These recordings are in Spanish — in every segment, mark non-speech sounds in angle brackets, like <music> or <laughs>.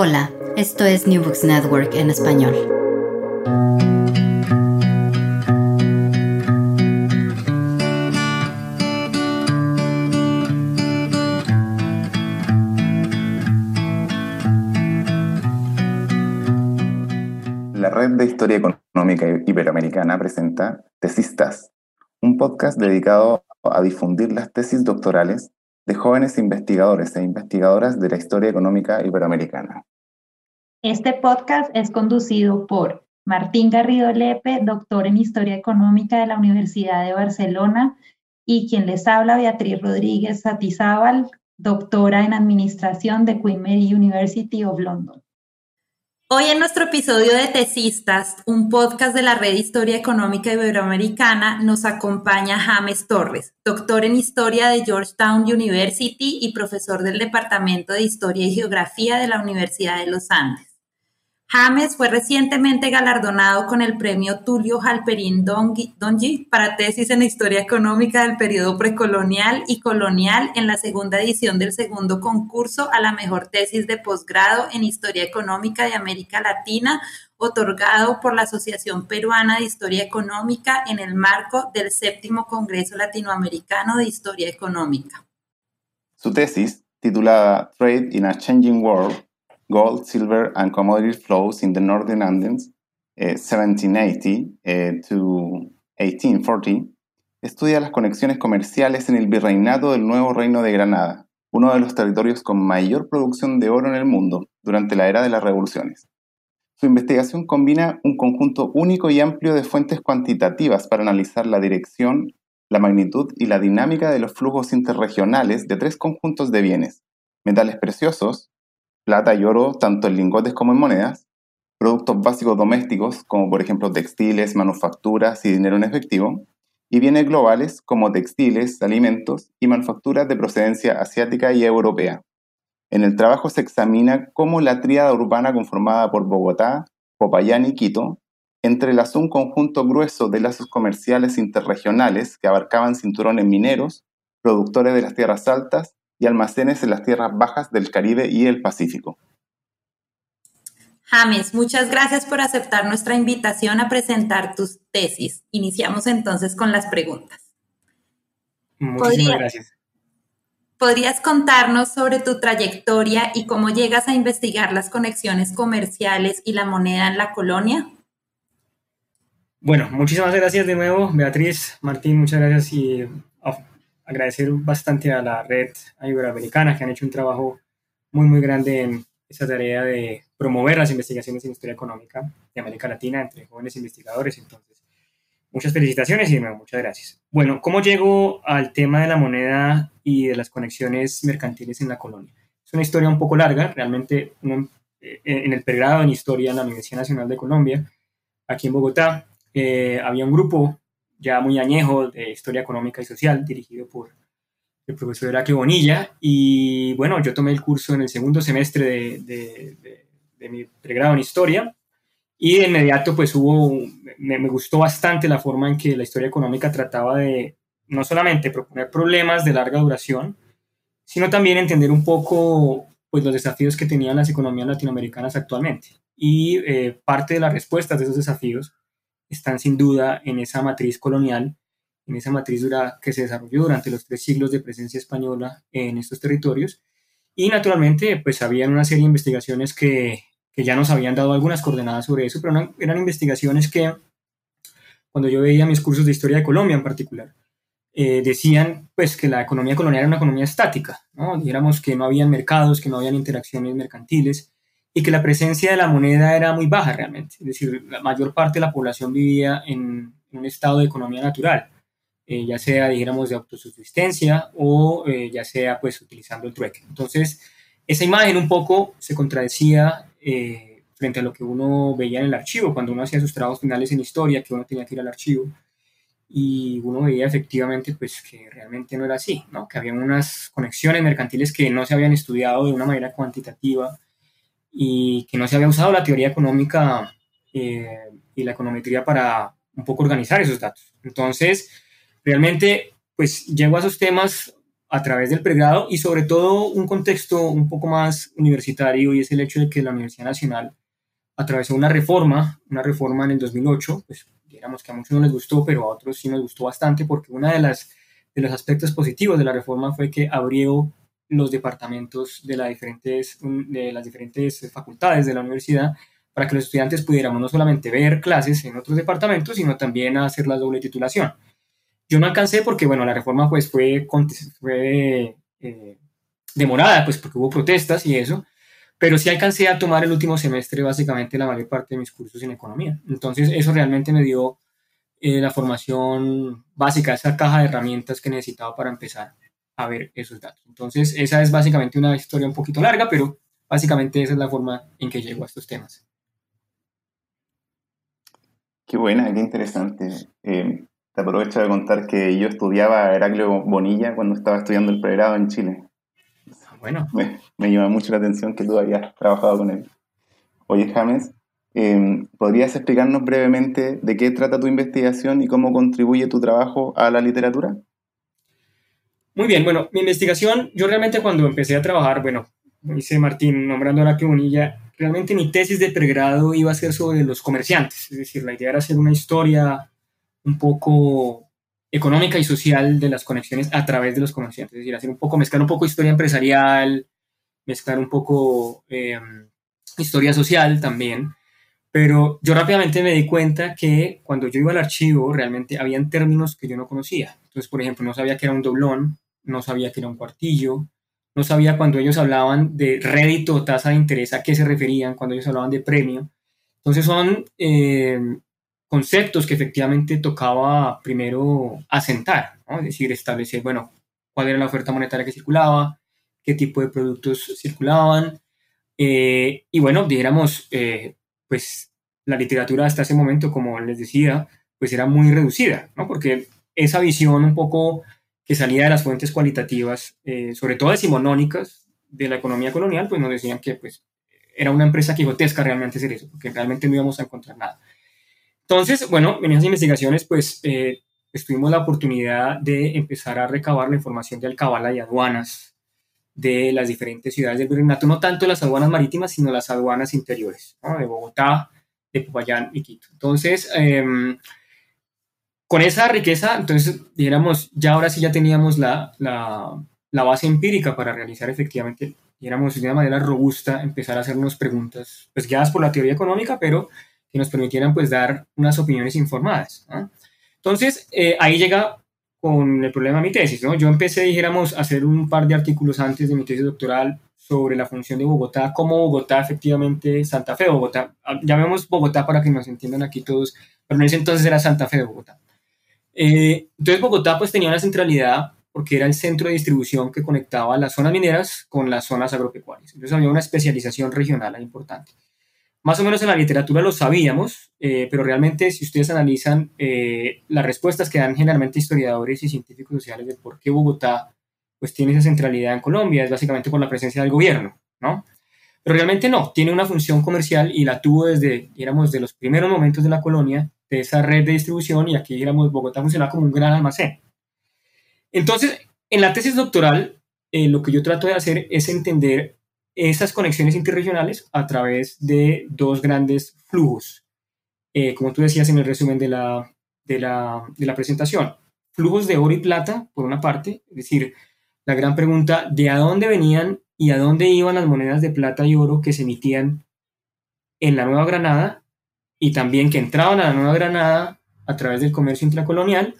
Hola, esto es New Books Network en español. La Red de Historia Económica Iberoamericana presenta Tesistas, un podcast dedicado a difundir las tesis doctorales de jóvenes investigadores e investigadoras de la historia económica iberoamericana. Este podcast es conducido por Martín Garrido Lepe, doctor en Historia Económica de la Universidad de Barcelona, y quien les habla, Beatriz Rodríguez Satizábal, doctora en Administración de Queen Mary University of London. Hoy en nuestro episodio de Tesistas, un podcast de la Red Historia Económica Iberoamericana, nos acompaña James Torres, doctor en Historia de Georgetown University y profesor del Departamento de Historia y Geografía de la Universidad de los Andes. James fue recientemente galardonado con el premio Tulio Halperin Donji para tesis en Historia Económica del periodo precolonial y colonial en la segunda edición del segundo concurso a la mejor tesis de posgrado en Historia Económica de América Latina, otorgado por la Asociación Peruana de Historia Económica en el marco del séptimo Congreso Latinoamericano de Historia Económica. Su tesis, titulada Trade in a Changing World, gold, silver, and commodity flows in the Northern Andes, 1780 eh, eh, to 1840, estudia las conexiones comerciales en el virreinato del Nuevo Reino de Granada, uno de los territorios con mayor producción de oro en el mundo durante la era de las revoluciones. Su investigación combina un conjunto único y amplio de fuentes cuantitativas para analizar la dirección, la magnitud y la dinámica de los flujos interregionales de tres conjuntos de bienes, metales preciosos, plata y oro tanto en lingotes como en monedas, productos básicos domésticos como por ejemplo textiles, manufacturas y dinero en efectivo, y bienes globales como textiles, alimentos y manufacturas de procedencia asiática y europea. En el trabajo se examina cómo la tríada urbana conformada por Bogotá, Popayán y Quito entrelazó un conjunto grueso de lazos comerciales interregionales que abarcaban cinturones mineros, productores de las tierras altas y almacenes en las tierras bajas del Caribe y el Pacífico. James, muchas gracias por aceptar nuestra invitación a presentar tus tesis. Iniciamos entonces con las preguntas. Muchísimas gracias. ¿Podrías contarnos sobre tu trayectoria y cómo llegas a investigar las conexiones comerciales y la moneda en la colonia? Bueno, muchísimas gracias de nuevo, Beatriz, Martín, muchas gracias y agradecer bastante a la red iberoamericana que han hecho un trabajo muy, muy grande en esa tarea de promover las investigaciones en historia económica de América Latina entre jóvenes investigadores. Entonces, muchas felicitaciones y de nuevo, muchas gracias. Bueno, ¿cómo llego al tema de la moneda y de las conexiones mercantiles en la colonia? Es una historia un poco larga, realmente eh, en el pregrado en historia en la Universidad Nacional de Colombia, aquí en Bogotá, eh, había un grupo ya muy añejo de Historia Económica y Social, dirigido por el profesor Heraclio Bonilla. Y bueno, yo tomé el curso en el segundo semestre de, mi pregrado en Historia. Y de inmediato, pues hubo, me, me, gustó bastante la forma en que la historia económica trataba de no solamente proponer problemas de larga duración, sino también entender un poco pues, los desafíos que tenían las economías latinoamericanas actualmente. Y eh, parte de las respuestas de esos desafíos están sin duda en esa matriz colonial, en esa matriz dura, que se desarrolló durante los tres siglos de presencia española en estos territorios. Y naturalmente, pues habían una serie de investigaciones que, que ya nos habían dado algunas coordenadas sobre eso, pero eran investigaciones que, cuando yo veía mis cursos de historia de Colombia en particular, eh, decían pues que la economía colonial era una economía estática, ¿no? Dijéramos que no habían mercados, que no habían interacciones mercantiles, y que la presencia de la moneda era muy baja realmente. Es decir, la mayor parte de la población vivía en, un estado de economía natural, eh, ya sea, dijéramos, de autosubsistencia o eh, ya sea, pues, utilizando el trueque. Entonces, esa imagen un poco se contradecía eh, frente a lo que uno veía en el archivo, cuando uno hacía sus trabajos finales en historia, que uno tenía que ir al archivo, y uno veía efectivamente, pues, que realmente no era así, ¿no? Que había unas conexiones mercantiles que no se habían estudiado de una manera cuantitativa, y que no se había usado la teoría económica eh, y la econometría para un poco organizar esos datos. Entonces, realmente, pues llego a esos temas a través del pregrado y sobre todo un contexto un poco más universitario y es el hecho de que la Universidad Nacional atravesó una reforma, una reforma en el 2008, pues digamos que a muchos no les gustó, pero a otros sí nos gustó bastante porque una de las de los aspectos positivos de la reforma fue que abrió los departamentos de, la diferentes, de las diferentes facultades de la universidad para que los estudiantes pudiéramos no solamente ver clases en otros departamentos, sino también hacer la doble titulación. Yo no alcancé porque, bueno, la reforma pues fue, fue eh, demorada, pues porque hubo protestas y eso, pero sí alcancé a tomar el último semestre básicamente la mayor parte de mis cursos en economía. Entonces eso realmente me dio eh, la formación básica, esa caja de herramientas que necesitaba para empezar a ver esos datos. Entonces esa es básicamente una historia un poquito larga, pero básicamente esa es la forma en que llego a estos temas. Qué buena, qué interesante. Eh, te aprovecho de contar que yo estudiaba Heraclio Bonilla cuando estaba estudiando el pregrado en Chile. Bueno. Me, me llama mucho la atención que tú habías trabajado con él. Oye, James, em, ¿podrías explicarnos brevemente de qué trata tu investigación y cómo contribuye tu trabajo a la literatura? Muy bien, bueno, mi investigación, yo realmente cuando empecé a trabajar, bueno, dice Martín, nombrando a Heraclio Bonilla, realmente mi tesis de pregrado iba a ser sobre los comerciantes, es decir, la idea era hacer una historia un poco económica y social de las conexiones a través de los comerciantes, es decir, hacer un poco, mezclar un poco historia empresarial, mezclar un poco em, historia social también, pero yo rápidamente me di cuenta que cuando yo iba al archivo realmente habían términos que yo no conocía. Entonces, por ejemplo, no sabía que era un doblón, no sabía que era un cuartillo, no sabía cuando ellos hablaban de rédito o tasa de interés a qué se referían, cuando ellos hablaban de premio. Entonces son em, conceptos que efectivamente tocaba primero asentar, es decir, establecer, bueno, cuál era la oferta monetaria que circulaba, qué tipo de productos circulaban, eh, y bueno, dijéramos, eh, pues la literatura hasta ese momento, como les decía, pues era muy reducida, ¿no? porque esa visión un poco que salía de las fuentes cualitativas, eh, sobre todo decimonónicas de la economía colonial, pues nos decían que pues, era una empresa quijotesca realmente hacer eso, porque realmente no íbamos a encontrar nada. Entonces, bueno, en esas investigaciones, pues eh, tuvimos la oportunidad de empezar a recabar la información de alcabala y aduanas de las diferentes ciudades del virreinato, no tanto las aduanas marítimas, sino las aduanas interiores, de Bogotá, de Popayán y Quito. Entonces, em, con esa riqueza, entonces, dijéramos, ya ahora sí ya teníamos la, la, base empírica para realizar efectivamente, dijéramos, de una manera robusta, empezar a hacernos preguntas, pues guiadas por la teoría económica, pero que nos permitieran pues dar unas opiniones informadas. Entonces, eh, ahí llega con el problema de mi tesis. ¿no? Yo empecé, dijéramos, a hacer un par de artículos antes de mi tesis doctoral sobre la función de Bogotá, como Bogotá efectivamente, Santa Fe Bogotá. Ah, llamemos Bogotá para que nos entiendan aquí todos, pero en ese entonces era Santa Fe de Bogotá. Eh, entonces Bogotá pues tenía una centralidad porque era el centro de distribución que conectaba las zonas mineras con las zonas agropecuarias. Entonces había una especialización regional importante. Más o menos en la literatura lo sabíamos, eh, pero realmente si ustedes analizan eh, las respuestas que dan generalmente historiadores y científicos sociales de por qué Bogotá pues tiene esa centralidad en Colombia, es básicamente por la presencia del gobierno, ¿no? Pero realmente no, tiene una función comercial y la tuvo desde, digamos, de los primeros momentos de la colonia, de esa red de distribución y aquí, digamos, Bogotá funciona como un gran almacén. Entonces, en la tesis doctoral, eh, lo que yo trato de hacer es entender esas conexiones interregionales a través de dos grandes flujos, eh, como tú decías en el resumen de la, de, la, de la presentación. Flujos de oro y plata, por una parte, es decir, la gran pregunta de a dónde venían y a dónde iban las monedas de plata y oro que se emitían en la Nueva Granada y también que entraban a la Nueva Granada a través del comercio intracolonial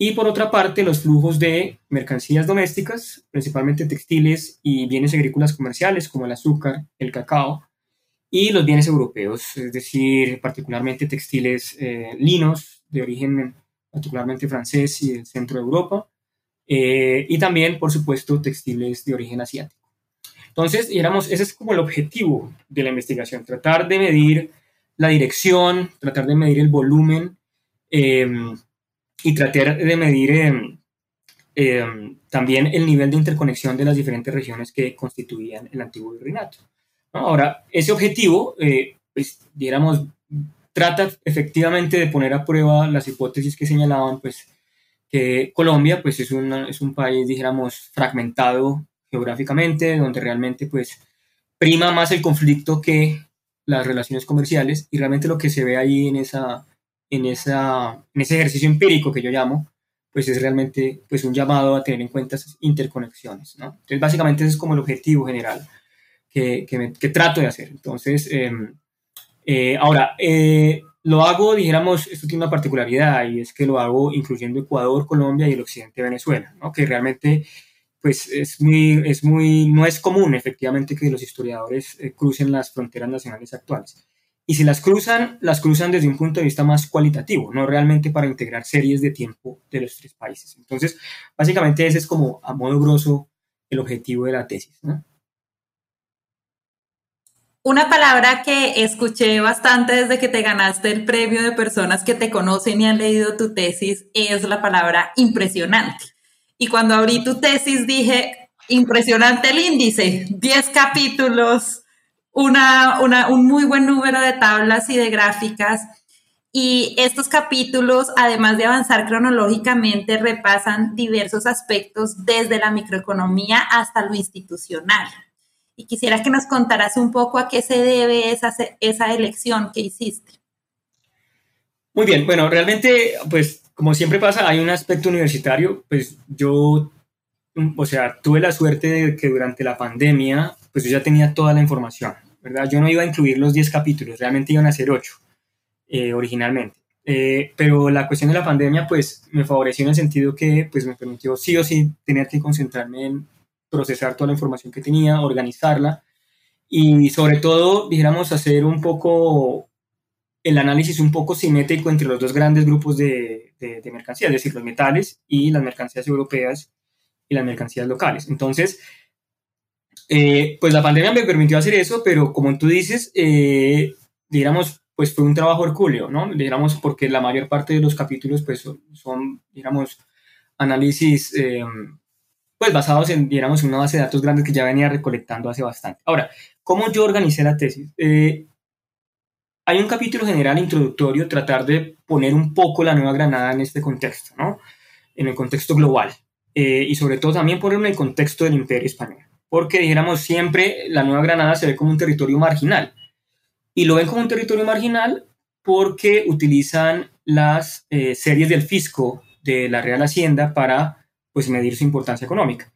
y por otra parte, los flujos de mercancías domésticas, principalmente textiles y bienes agrícolas comerciales como el azúcar, el cacao, y los bienes europeos, es decir, particularmente textiles eh, linos de origen particularmente francés y del centro de Europa, eh, y también, por supuesto, textiles de origen asiático. Entonces, digamos, ese es como el objetivo de la investigación, tratar de medir la dirección, tratar de medir el volumen, eh, y tratar de medir em, em, también el nivel de interconexión de las diferentes regiones que constituían el antiguo virreinato. Ahora, ese objetivo, eh, pues, digamos, trata efectivamente de poner a prueba las hipótesis que señalaban, pues, que Colombia pues es, es un país, dijéramos, fragmentado geográficamente, donde realmente pues prima más el conflicto que las relaciones comerciales y realmente lo que se ve ahí en, esa, en, esa, en ese ejercicio empírico que yo llamo, pues es realmente pues un llamado a tener en cuenta esas interconexiones, ¿no? Entonces básicamente ese es como el objetivo general que, que, trato de hacer. Entonces, em, eh, ahora, eh, lo hago, dijéramos, esto tiene una particularidad y es que lo hago incluyendo Ecuador, Colombia y el occidente de Venezuela, ¿no? que realmente pues es muy, es muy, no es común efectivamente que los historiadores eh, crucen las fronteras nacionales actuales. Y si las cruzan, las cruzan desde un punto de vista más cualitativo, no realmente para integrar series de tiempo de los tres países. Entonces, básicamente ese es como a modo grosso el objetivo de la tesis. Una palabra que escuché bastante desde que te ganaste el premio de personas que te conocen y han leído tu tesis es la palabra impresionante. Y cuando abrí tu tesis dije, impresionante el índice, 10 capítulos, una, un muy buen número de tablas y de gráficas. Y estos capítulos, además de avanzar cronológicamente, repasan diversos aspectos desde la microeconomía hasta lo institucional y quisiera que nos contaras un poco a qué se debe esa, esa elección que hiciste. Muy bien, bueno, realmente, pues como siempre pasa, hay un aspecto universitario, pues yo, o sea, tuve la suerte de que durante la pandemia, pues yo ya tenía toda la información, ¿verdad? Yo no iba a incluir los 10 capítulos, realmente iban a ser 8 eh, originalmente. Eh, pero la cuestión de la pandemia, pues me favoreció en el sentido que, pues me permitió sí o sí tener que concentrarme en procesar toda la información que tenía, organizarla y sobre todo, dijéramos, hacer un poco el análisis un poco simétrico entre los dos grandes grupos de, de, mercancías, es decir, los metales y las mercancías europeas y las mercancías locales. Entonces, eh, pues la pandemia me permitió hacer eso, pero como tú dices, eh, digamos, pues fue un trabajo hercúleo, ¿no? Digamos, porque la mayor parte de los capítulos, pues son, son digamos, análisis eh, pues basados en, digamos, una base de datos grande que ya venía recolectando hace bastante. Ahora, ¿cómo yo organicé la tesis? Eh, hay un capítulo general introductorio, tratar de poner un poco la Nueva Granada en este contexto, ¿no? En el contexto global. Eh, y sobre todo también ponerlo en el contexto del Imperio Español. Porque, dijéramos, siempre la Nueva Granada se ve como un territorio marginal. Y lo ven como un territorio marginal porque utilizan las eh, series del fisco de la Real Hacienda para pues medir su importancia económica.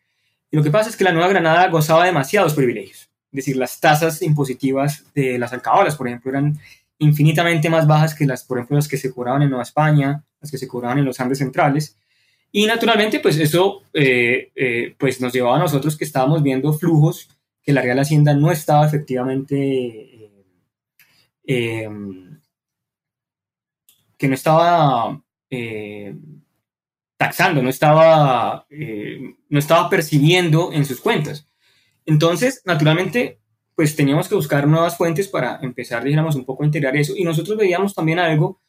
Y lo que pasa es que la Nueva Granada gozaba de demasiados privilegios. Es decir, las tasas impositivas de las alcabalas, por ejemplo, eran infinitamente más bajas que las, por ejemplo, las que se cobraban en Nueva España, las que se cobraban en los Andes centrales. Y naturalmente, pues eso eh, eh, pues nos llevaba a nosotros que estábamos viendo flujos que la Real Hacienda no estaba efectivamente, eh, que no estaba taxando, no estaba, no estaba percibiendo en sus cuentas. Entonces, naturalmente, pues teníamos que buscar nuevas fuentes para empezar, digamos, un poco a integrar eso. Y nosotros veíamos también algo,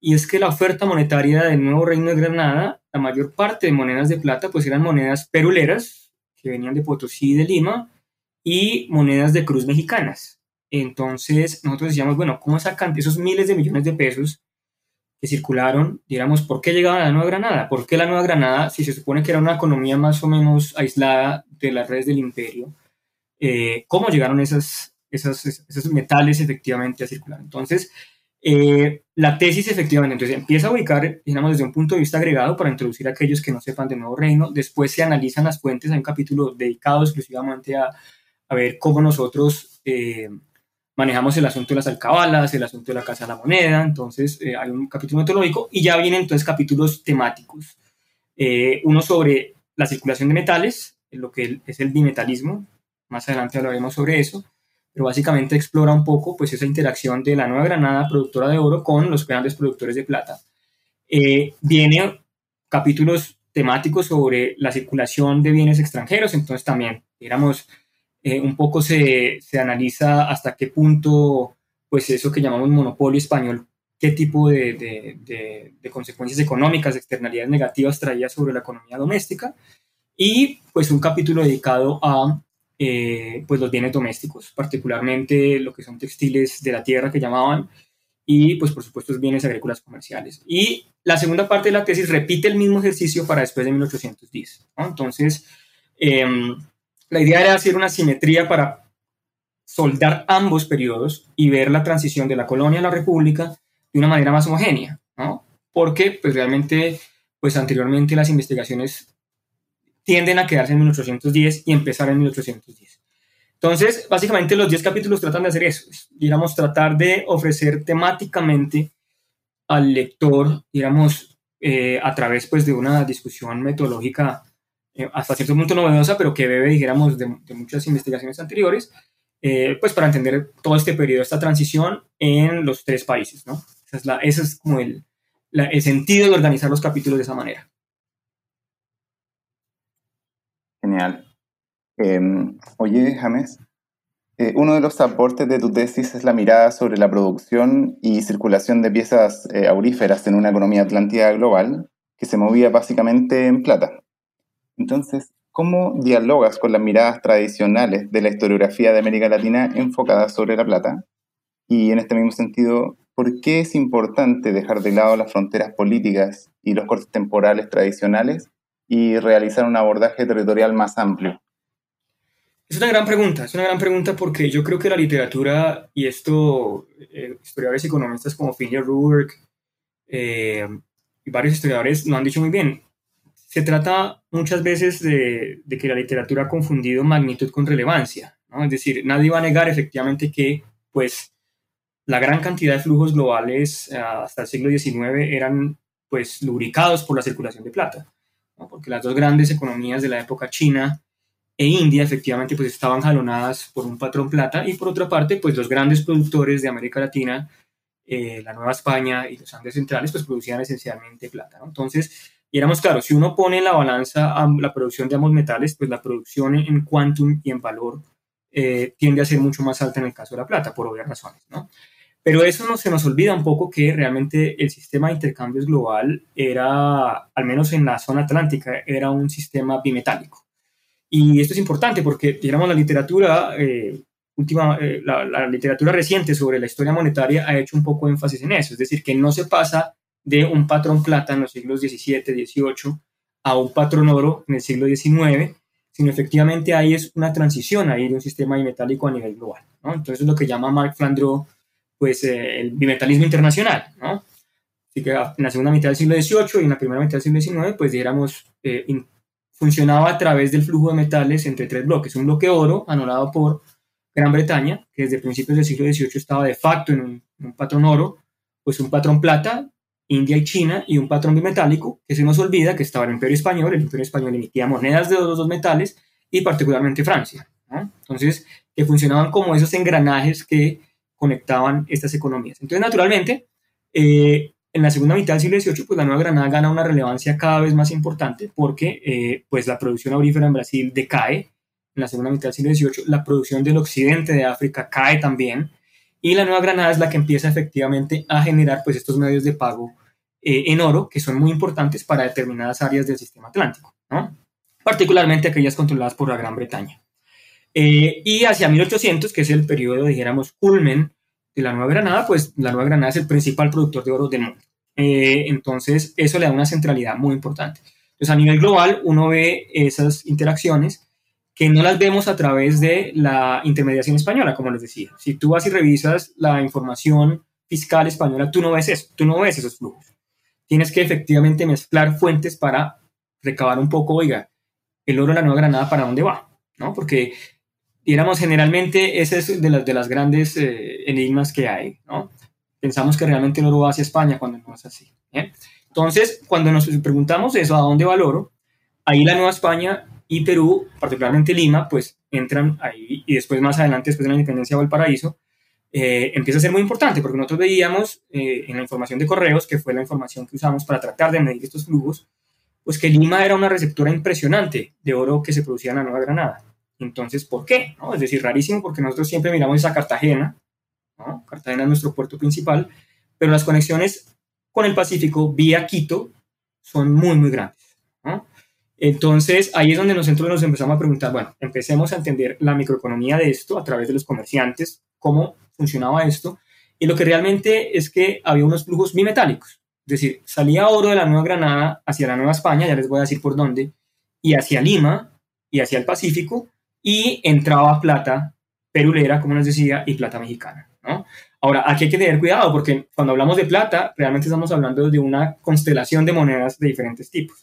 y es que la oferta monetaria del nuevo Reino de Granada, la mayor parte de monedas de plata, pues eran monedas peruleras, que venían de Potosí y de Lima, y monedas de cruz mexicanas. Entonces, nosotros decíamos, bueno, ¿cómo sacan esos miles de millones de pesos que circularon, digamos, ¿por qué llegaban a la Nueva Granada? ¿Por qué la Nueva Granada, si se supone que era una economía más o menos aislada de las redes del imperio, eh, cómo llegaron esas, esos metales efectivamente a circular? Entonces, eh, la tesis efectivamente, entonces empieza a ubicar, digamos, desde un punto de vista agregado para introducir a aquellos que no sepan de Nuevo Reino, después se analizan las fuentes, hay un capítulo dedicado exclusivamente a, a ver cómo nosotros... Eh, manejamos el asunto de las alcabalas, el asunto de la Casa de la Moneda, entonces eh, hay un capítulo metodológico y ya vienen entonces capítulos temáticos. Eh, uno sobre la circulación de metales, lo que es el bimetalismo, más adelante hablaremos sobre eso, pero básicamente explora un poco pues esa interacción de la Nueva Granada, productora de oro, con los grandes productores de plata. Eh, viene capítulos temáticos sobre la circulación de bienes extranjeros, entonces también, digamos, eh, un poco se, se, analiza hasta qué punto, pues eso que llamamos monopolio español, qué tipo de, de, de, consecuencias económicas, externalidades negativas traía sobre la economía doméstica, y pues un capítulo dedicado a eh, pues los bienes domésticos, particularmente lo que son textiles de la tierra que llamaban, y pues por supuesto bienes agrícolas comerciales. Y la segunda parte de la tesis repite el mismo ejercicio para después de 1810. Entonces, em, la idea era hacer una simetría para soldar ambos periodos y ver la transición de la colonia a la república de una manera más homogénea, ¿no? Porque pues realmente, pues anteriormente las investigaciones tienden a quedarse en 1810 y empezar en 1810. Entonces, básicamente los 10 capítulos tratan de hacer eso, digamos, tratar de ofrecer temáticamente al lector, digamos, eh, a través pues de una discusión metodológica eh, hasta cierto punto novedosa, pero que bebe, dijéramos, de, muchas investigaciones anteriores, eh, pues para entender todo este periodo, esta transición en los tres países, ¿no? Es, la, ese es como el sentido de organizar los capítulos de esa manera. Em, oye, James, eh, uno de los aportes de tu tesis es la mirada sobre la producción y circulación de piezas eh, auríferas en una economía atlántica global que se movía básicamente en plata. Entonces, ¿cómo dialogas con las miradas tradicionales de la historiografía de América Latina enfocada sobre la plata? Y en este mismo sentido, ¿por qué es importante dejar de lado las fronteras políticas y los cortes temporales tradicionales y realizar un abordaje territorial más amplio? Es una gran pregunta, es una gran pregunta porque yo creo que la literatura, y esto, eh, historiadores y economistas como Finley Ruberg eh, y varios historiadores lo han dicho muy bien, se trata muchas veces de, que la literatura ha confundido magnitud con relevancia, ¿no? es decir, nadie va a negar efectivamente que pues la gran cantidad de flujos globales eh, hasta el siglo XIX eran pues lubricados por la circulación de plata porque las dos grandes economías de la época china e India efectivamente pues estaban jalonadas por un patrón plata y por otra parte pues los grandes productores de América Latina, eh, la Nueva España y los Andes centrales pues producían esencialmente plata. Entonces, y éramos claros, si uno pone en la balanza la producción de ambos metales, pues la producción en quantum y en valor eh, tiende a ser mucho más alta en el caso de la plata, por obvias razones. ¿no? Pero eso no se nos olvida un poco que realmente el sistema de intercambios global era, al menos en la zona atlántica, era un sistema bimetálico. Y esto es importante porque, digamos, la literatura, eh, última, eh, la, literatura reciente sobre la historia monetaria ha hecho un poco énfasis en eso, es decir, que no se pasa de un patrón plata en los siglos XVII, XVIII a un patrón oro en el siglo XIX, sino efectivamente ahí es una transición ahí de un sistema bimetálico a nivel global. ¿no? Entonces es lo que llama Mark Flandreau pues eh, el bimetalismo internacional, ¿no? Así que en la segunda mitad del siglo XVIII y en la primera mitad del siglo XIX, pues dijéramos, eh, funcionaba a través del flujo de metales entre tres bloques. Un bloque oro, anulado por Gran Bretaña, que desde principios del siglo XVIII estaba de facto en un, patrón oro, pues un patrón plata, India y China, y un patrón bimetálico, que se nos olvida que estaba el Imperio Español, el Imperio Español emitía monedas de los dos metales, y particularmente Francia. ¿no? Entonces, que funcionaban como esos engranajes que conectaban estas economías. Entonces, naturalmente, eh, en la segunda mitad del siglo XVIII, pues la Nueva Granada gana una relevancia cada vez más importante porque eh, pues la producción aurífera en Brasil decae en la segunda mitad del siglo XVIII, la producción del occidente de África cae también y la Nueva Granada es la que empieza efectivamente a generar pues estos medios de pago eh, en oro que son muy importantes para determinadas áreas del sistema atlántico, ¿no? particularmente aquellas controladas por la Gran Bretaña. Eh, y hacia 1800, que es el periodo, dijéramos, culmen de la Nueva Granada, pues la Nueva Granada es el principal productor de oro del mundo. Eh, entonces, eso le da una centralidad muy importante. Entonces, a nivel global, uno ve esas interacciones que no las vemos a través de la intermediación española, como les decía. Si tú vas y revisas la información fiscal española, tú no ves eso, tú no ves esos flujos. Tienes que efectivamente mezclar fuentes para recabar un poco, oiga, el oro de la Nueva Granada, ¿para dónde va? ¿No? Porque digamos, generalmente ese es de las, de las grandes eh, enigmas que hay, ¿no? Pensamos que realmente el oro va hacia España cuando no es así. Entonces, cuando nos preguntamos eso, ¿a dónde va el oro? Ahí la Nueva España y Perú, particularmente Lima, pues entran ahí y después más adelante, después de la independencia o el paraíso, eh, empieza a ser muy importante porque nosotros veíamos eh, en la información de correos, que fue la información que usamos para tratar de medir estos flujos, pues que Lima era una receptora impresionante de oro que se producía en la Nueva Granada. Entonces, ¿por qué? ¿No? Es decir, rarísimo porque nosotros siempre miramos esa Cartagena, ¿no? Cartagena es nuestro puerto principal, pero las conexiones con el Pacífico vía Quito son muy, muy grandes. ¿no? Entonces, ahí es donde nosotros nos empezamos a preguntar, bueno, empecemos a entender la microeconomía de esto a través de los comerciantes, cómo funcionaba esto, Y lo que realmente es que había unos flujos bimetálicos. Es decir, salía oro de la Nueva Granada hacia la Nueva España, ya les voy a decir por dónde, y hacia Lima y hacia el Pacífico, y entraba plata perulera, como les decía, y plata mexicana. ¿no? Ahora, aquí hay que tener cuidado porque cuando hablamos de plata, realmente estamos hablando de una constelación de monedas de diferentes tipos.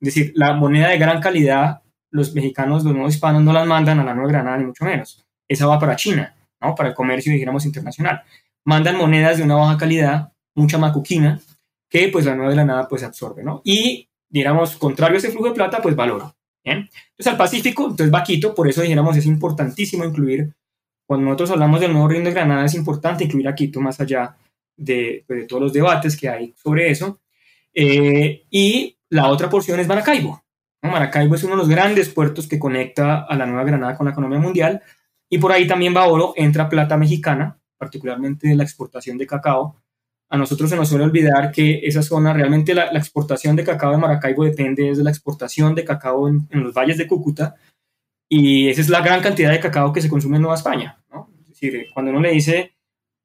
Es decir, la moneda de gran calidad, los mexicanos, los nuevos hispanos no las mandan a la Nueva Granada, ni mucho menos. Esa va para China, ¿no? para el comercio, digamos, internacional. Mandan monedas de una baja calidad, mucha macuquina, que pues la Nueva Granada pues absorbe, ¿no? Y, digamos, contrario a ese flujo de plata, pues valor. ¿Bien? Entonces, al Pacífico, entonces Vaquito, por eso dijéramos, es importantísimo incluir, cuando nosotros hablamos del nuevo reino de Granada, es importante incluir a Quito más allá de, pues, de todos los debates que hay sobre eso. Eh, y la otra porción es Maracaibo. Maracaibo es uno de los grandes puertos que conecta a la Nueva Granada con la economía mundial. Y por ahí también va oro, entra plata mexicana, particularmente la exportación de cacao, a nosotros se nos suele olvidar que esa zona, realmente la, exportación de cacao de Maracaibo depende de la exportación de cacao en, los valles de Cúcuta y esa es la gran cantidad de cacao que se consume en Nueva España. ¿no? Es decir, cuando uno le dice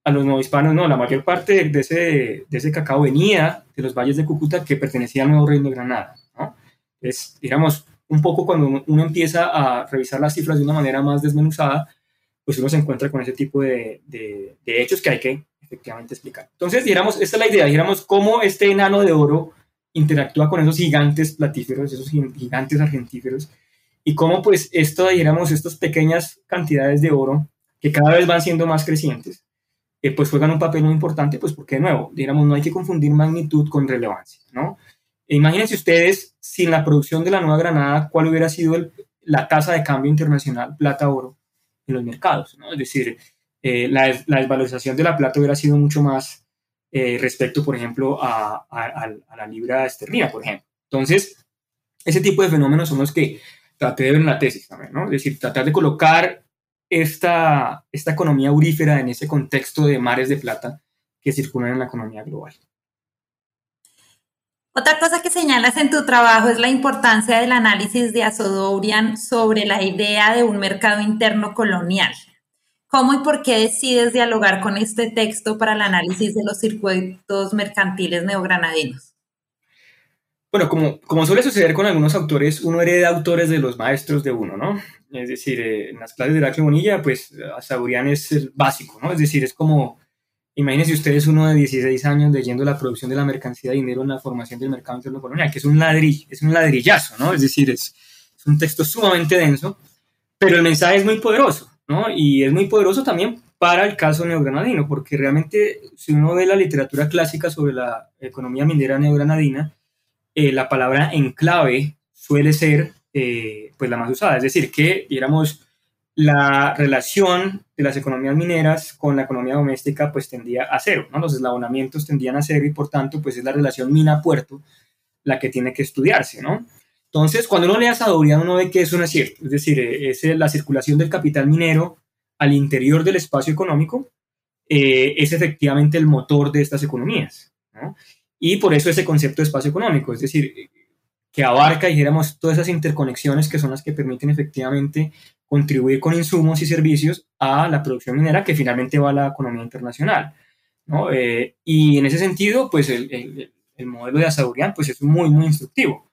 a los hispanos, no, la mayor parte de ese, de ese cacao venía de los valles de Cúcuta que pertenecían al Nuevo Reino de Granada. ¿no? Es, digamos, un poco cuando uno empieza a revisar las cifras de una manera más desmenuzada, pues uno se encuentra con ese tipo de, de, de hechos que hay que efectivamente explicar. Entonces, dijéramos, esta es la idea, dijéramos cómo este enano de oro interactúa con esos gigantes platíferos, esos gigantes argentíferos, y cómo pues esto, dijéramos, estas pequeñas cantidades de oro que cada vez van siendo más crecientes, eh, pues juegan un papel muy importante, pues porque de nuevo, dijéramos, no hay que confundir magnitud con relevancia, ¿no? E imagínense ustedes, sin la producción de la Nueva Granada, cuál hubiera sido la tasa de cambio internacional plata-oro en los mercados, ¿no? Es decir, eh, la, desvalorización de la plata hubiera sido mucho más eh, respecto, por ejemplo, a, la libra esterlina, por ejemplo. Entonces, ese tipo de fenómenos son los que traté de ver en la tesis también, ¿no? Es decir, tratar de colocar esta, economía aurífera en ese contexto de mares de plata que circulan en la economía global. Otra cosa que señalas en tu trabajo es la importancia del análisis de Azodourian sobre la idea de un mercado interno colonial. ¿Cómo y por qué decides dialogar con este texto para el análisis de los circuitos mercantiles neogranadinos? Bueno, como, como suele suceder con algunos autores, uno hereda autores de los maestros de uno, ¿no? Es decir, eh, en las clases de Heraclio Bonilla, pues Asaurian es el básico, ¿no? Es decir, es como, imagínense ustedes uno de 16 años leyendo la producción de la mercancía de dinero en la formación del mercado interno colonial, que es un ladrillo, es un ladrillazo, ¿no? Es decir, es, es un texto sumamente denso, pero el mensaje es muy poderoso. Y es muy poderoso también para el caso neogranadino, porque realmente si uno ve la literatura clásica sobre la economía minera neogranadina, eh, la palabra enclave suele ser eh, pues la más usada, es decir, que, digamos, la relación de las economías mineras con la economía doméstica pues tendía a cero, ¿no? Los eslabonamientos tendían a cero y por tanto pues es la relación mina-puerto la que tiene que estudiarse, ¿no? Entonces, cuando uno lee a Sadurian, uno ve que eso no es cierto. Es decir, eh, es la circulación del capital minero al interior del espacio económico eh, es efectivamente el motor de estas economías. Y por eso ese concepto de espacio económico, es decir, que abarca, dijéramos, todas esas interconexiones que son las que permiten efectivamente contribuir con insumos y servicios a la producción minera que finalmente va a la economía internacional. Eh, y en ese sentido, pues el, el modelo de Asaurian pues es muy, muy instructivo.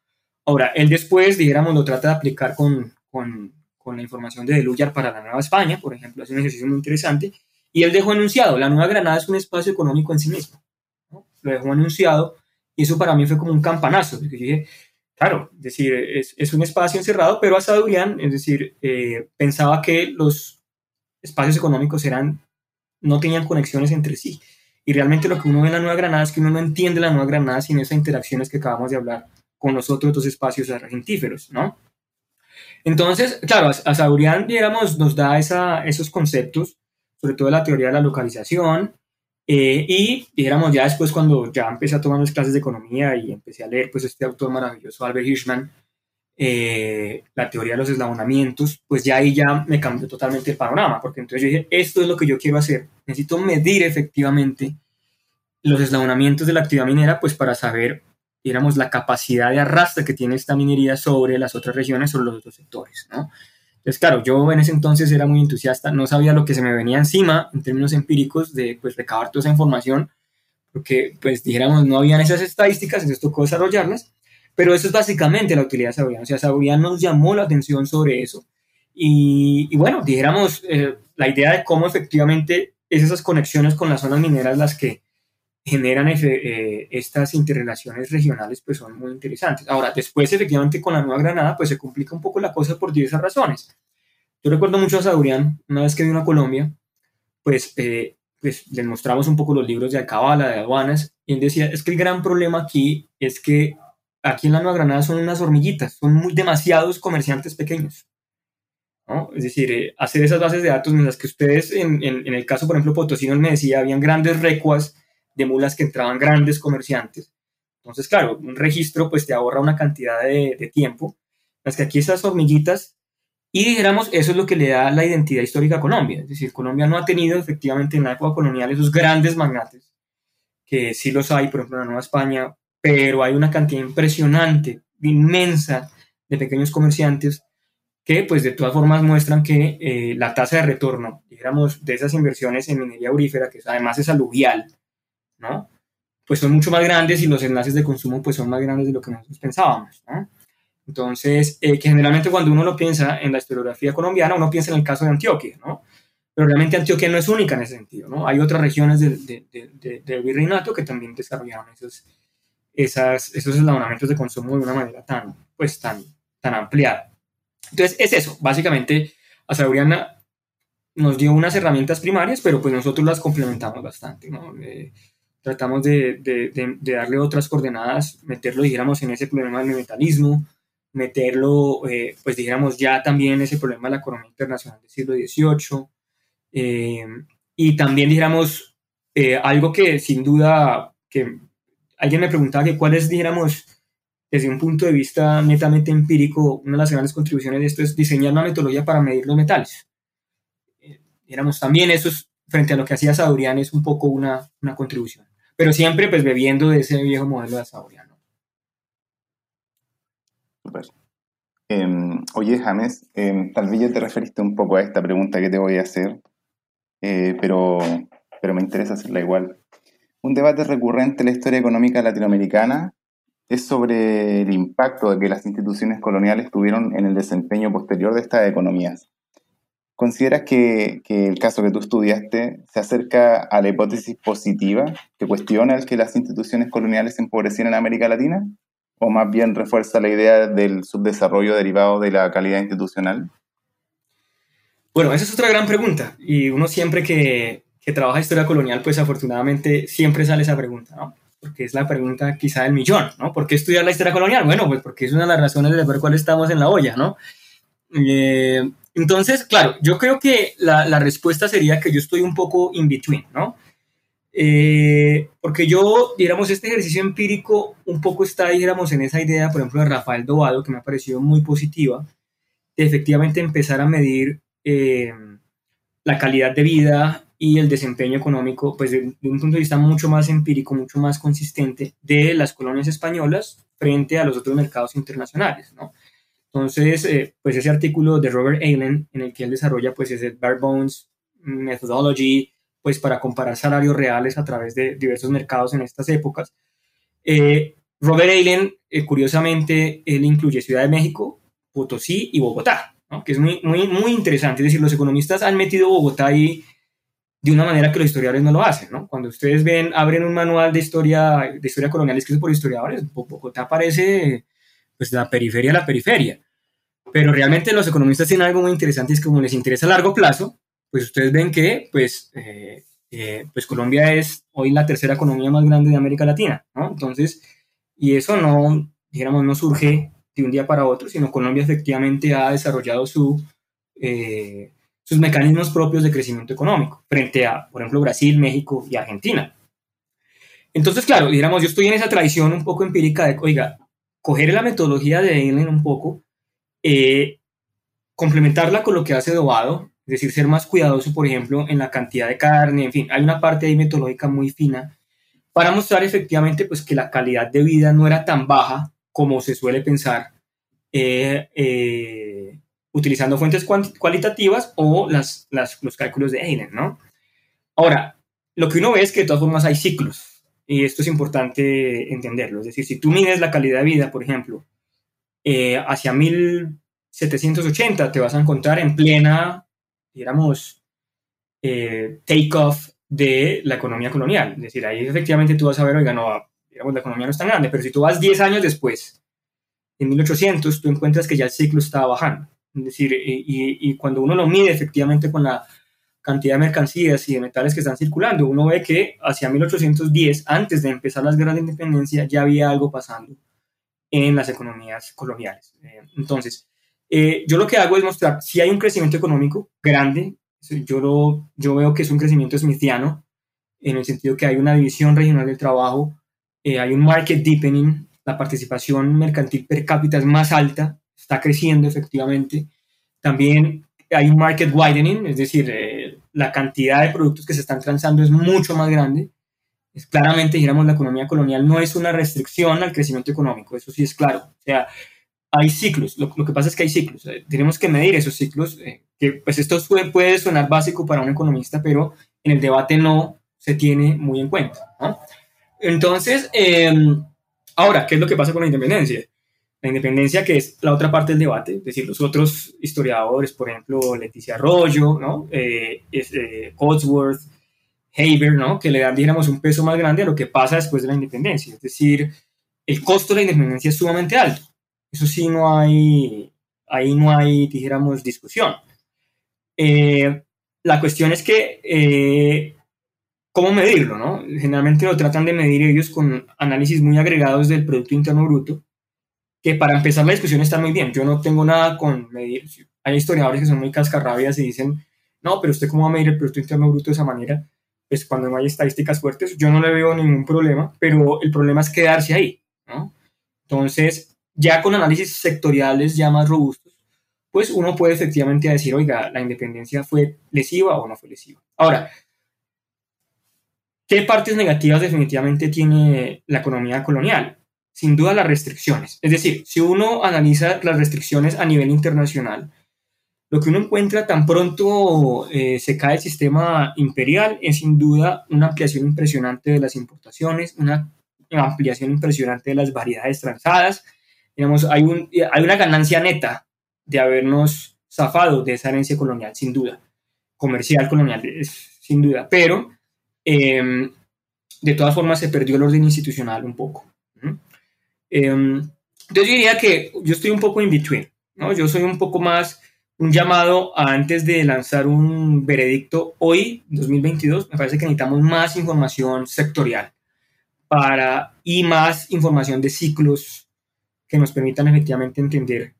Ahora, él después, dijéramos, lo trata de aplicar con, con, con la información de Deluyar para la Nueva España, por ejemplo, es un ejercicio muy interesante, y él dejó anunciado, la Nueva Granada es un espacio económico en sí mismo, lo dejó anunciado, y eso para mí fue como un campanazo, porque dije, claro, es decir, es, es un espacio encerrado, pero hasta Durian, es decir, eh, pensaba que los espacios económicos eran, no tenían conexiones entre sí, y realmente lo que uno ve en la Nueva Granada es que uno no entiende la Nueva Granada sin esas interacciones que acabamos de hablar con los otros dos espacios argentíferos, ¿no? Entonces, claro, a Saurian, digamos, nos da esos conceptos, sobre todo la teoría de la localización, eh, y, dijéramos, ya después cuando ya empecé a tomar mis clases de economía y empecé a leer, pues, este autor maravilloso, Albert Hirschman, eh, la teoría de los eslabonamientos, pues ya ahí ya me cambió totalmente el panorama, porque entonces yo dije, esto es lo que yo quiero hacer, necesito medir efectivamente los eslabonamientos de la actividad minera, pues para saber la capacidad de arrastre que tiene esta minería sobre las otras regiones, sobre los otros sectores, ¿no? Entonces claro, yo en ese entonces era muy entusiasta, no sabía lo que se me venía encima en términos empíricos de pues recabar toda esa información, porque pues dijéramos no habían esas estadísticas, entonces tocó desarrollarlas, pero eso es básicamente la utilidad de Saurian, o sea, Saurian nos llamó la atención sobre eso. Y, bueno, dijéramos, eh, la idea de cómo efectivamente es esas conexiones con las zonas mineras las que generan eh, estas interrelaciones regionales, pues son muy interesantes. Ahora, después, efectivamente, con la Nueva Granada, pues se complica un poco la cosa por diversas razones. Yo recuerdo mucho a Saurian, una vez que vino a Colombia, pues, eh, pues les mostramos un poco los libros de Alcabala, de aduanas, y él decía, es que el gran problema aquí es que aquí en la Nueva Granada son unas hormiguitas, son muy, demasiados comerciantes pequeños. ¿no? Es decir, eh, hacer esas bases de datos, mientras que ustedes, en, en, en el caso, por ejemplo, Potosino me decía, habían grandes recuas de mulas que entraban grandes comerciantes. Entonces, claro, un registro pues te ahorra una cantidad de, tiempo. Las que aquí esas hormiguitas, y dijéramos, eso es lo que le da la identidad histórica a Colombia. Es decir, Colombia no ha tenido efectivamente en la época colonial esos grandes magnates, que sí los hay, por ejemplo, en la Nueva España, pero hay una cantidad impresionante, inmensa, de pequeños comerciantes que pues de todas formas muestran que eh, la tasa de retorno, dijéramos, de esas inversiones en minería aurífera, que además es aluvial, ¿no? Pues son mucho más grandes y los enlaces de consumo pues son más grandes de lo que nosotros pensábamos, ¿no? Entonces, eh, que generalmente cuando uno lo piensa en la historiografía colombiana, uno piensa en el caso de Antioquia, ¿no? Pero realmente Antioquia no es única en ese sentido, ¿no? Hay otras regiones del de, de, virreinato que también desarrollaron esos, esas, esos eslabonamientos de consumo de una manera tan, pues, tan, tan ampliada. Entonces, es eso. Básicamente, Asauriana nos dio unas herramientas primarias, pero pues nosotros las complementamos bastante, ¿no? Eh, tratamos de, de, de, darle otras coordenadas, meterlo, dijéramos, en ese problema del metalismo, meterlo, eh, pues dijéramos, ya también ese problema de la economía internacional del siglo XVIII, eh, y también, dijéramos, algo que sin duda, que alguien me preguntaba que cuál es, dijéramos, desde un punto de vista netamente empírico, una de las grandes contribuciones de esto es diseñar una metodología para medir los metales. Digamos, también eso es, frente a lo que hacía Saurian es un poco una, una contribución. Pero siempre pues bebiendo de ese viejo modelo de Saurian. Super. Em, oye, James, em, tal vez ya te referiste un poco a esta pregunta que te voy a hacer, eh, pero, pero me interesa hacerla igual. Un debate recurrente en la historia económica latinoamericana es sobre el impacto que las instituciones coloniales tuvieron en el desempeño posterior de estas economías. ¿Consideras que, el caso que tú estudiaste se acerca a la hipótesis positiva que cuestiona el que las instituciones coloniales empobrecieran en América Latina? ¿O más bien refuerza la idea del subdesarrollo derivado de la calidad institucional? Bueno, esa es otra gran pregunta. Y uno siempre que, trabaja historia colonial, pues afortunadamente siempre sale esa pregunta, ¿no? Porque es la pregunta quizá del millón, ¿no? ¿Por qué estudiar la historia colonial? Bueno, pues porque es una de las razones de ver cuál estamos en la olla, ¿no? Eh, entonces, claro, yo creo que la, respuesta sería que yo estoy un poco in between, ¿no? Eh, porque yo, digamos, este ejercicio empírico un poco está, digamos, en esa idea, por ejemplo, de Rafael Dobado, que me ha parecido muy positiva, de efectivamente empezar a medir eh, la calidad de vida y el desempeño económico, pues de, de, un punto de vista mucho más empírico, mucho más consistente de las colonias españolas frente a los otros mercados internacionales, ¿no? Entonces, eh, pues ese artículo de Robert Allen, en el que él desarrolla pues ese bare bones methodology, pues para comparar salarios reales a través de diversos mercados en estas épocas. Eh, Robert Allen, eh, curiosamente, él incluye Ciudad de México, Potosí y Bogotá, ¿no? que es muy, muy, muy interesante. Es decir, los economistas han metido Bogotá ahí de una manera que los historiadores no lo hacen. ¿no? Cuando ustedes ven, abren un manual de historia, de historia colonial escrito por historiadores, Bogotá aparece pues la periferia a la periferia. Pero realmente los economistas tienen algo muy interesante, es que como les interesa a largo plazo, pues ustedes ven que pues, eh, eh, pues Colombia es hoy la tercera economía más grande de América Latina. Entonces, y eso no, digamos, no surge de un día para otro, sino Colombia efectivamente ha desarrollado su, eh, sus mecanismos propios de crecimiento económico frente a, por ejemplo, Brasil, México y Argentina. Entonces, claro, digamos, yo estoy en esa tradición un poco empírica de, oiga, coger la metodología de Allen un poco, eh, complementarla con lo que hace Dobado, es decir, ser más cuidadoso, por ejemplo, en la cantidad de carne, en fin, hay una parte ahí metodológica muy fina para mostrar efectivamente pues, que la calidad de vida no era tan baja como se suele pensar eh, eh, utilizando fuentes cualitativas o las, los cálculos de Eilen, ¿no? Ahora, lo que uno ve es que de todas formas hay ciclos, y esto es importante entenderlo. Es decir, si tú mides la calidad de vida, por ejemplo, eh, hacia 1780 te vas a encontrar en plena, digamos, eh, take-off de la economía colonial. Es decir, ahí efectivamente tú vas a ver, oiga, no, digamos, la economía no es tan grande, pero si tú vas 10 años después, en 1800, tú encuentras que ya el ciclo estaba bajando. Es decir, y, cuando uno lo mide efectivamente con la cantidad de mercancías y de metales que están circulando, uno ve que hacia 1810, antes de empezar las guerras de independencia, ya había algo pasando en las economías coloniales. Eh, entonces, eh, yo lo que hago es mostrar si hay un crecimiento económico grande, yo, lo, yo veo que es un crecimiento smithiano, en el sentido que hay una división regional del trabajo, eh, hay un market deepening, la participación mercantil per cápita es más alta, está creciendo efectivamente. También hay un market widening, es decir, eh, la cantidad de productos que se están transando es mucho más grande. Es claramente, digamos, la economía colonial no es una restricción al crecimiento económico, eso sí es claro. O sea, hay ciclos, lo, que pasa es que hay ciclos, eh, tenemos que medir esos ciclos, eh, que pues esto puede, puede, sonar básico para un economista, pero en el debate no se tiene muy en cuenta. Entonces, em, Ahora, ¿qué es lo que pasa con la independencia? La independencia, que es la otra parte del debate, es decir, los otros historiadores, por ejemplo, Leticia Arroyo, ¿no? Eh, eh, Haber, ¿no? que le dan, digamos, un peso más grande a lo que pasa después de la independencia. Es decir, el costo de la independencia es sumamente alto. Eso sí, no hay, ahí no hay, dijéramos, discusión. Eh, la cuestión es que ¿Cómo medirlo? No? Generalmente lo tratan de medir ellos con análisis muy agregados del Producto Interno Bruto, que para empezar la discusión está muy bien. Yo no tengo nada con medir. Hay historiadores que son muy cascarrabias y dicen, no, pero usted cómo va a medir el Producto Interno Bruto de esa manera, pues cuando no hay estadísticas fuertes, yo no le veo ningún problema, pero el problema es quedarse ahí. ¿no? Entonces, ya con análisis sectoriales ya más robustos, pues uno puede efectivamente decir, oiga, la independencia fue lesiva o no fue lesiva. Ahora, ¿Qué partes negativas definitivamente tiene la economía colonial? Sin duda las restricciones. Es decir, si uno analiza las restricciones a nivel internacional, lo que uno encuentra tan pronto eh, se cae el sistema imperial es sin duda una ampliación impresionante de las importaciones, una ampliación impresionante de las variedades transadas. Digamos, hay, un, hay una ganancia neta de habernos zafado de esa herencia colonial, sin duda. Comercial colonial, sin duda. Pero Em, de todas formas se perdió el orden institucional un poco. Em, entonces yo diría que yo estoy un poco in between, ¿no? Yo soy un poco más un llamado antes de lanzar un veredicto hoy, 2022, me parece que necesitamos más información sectorial para, y más información de ciclos que nos permitan efectivamente entender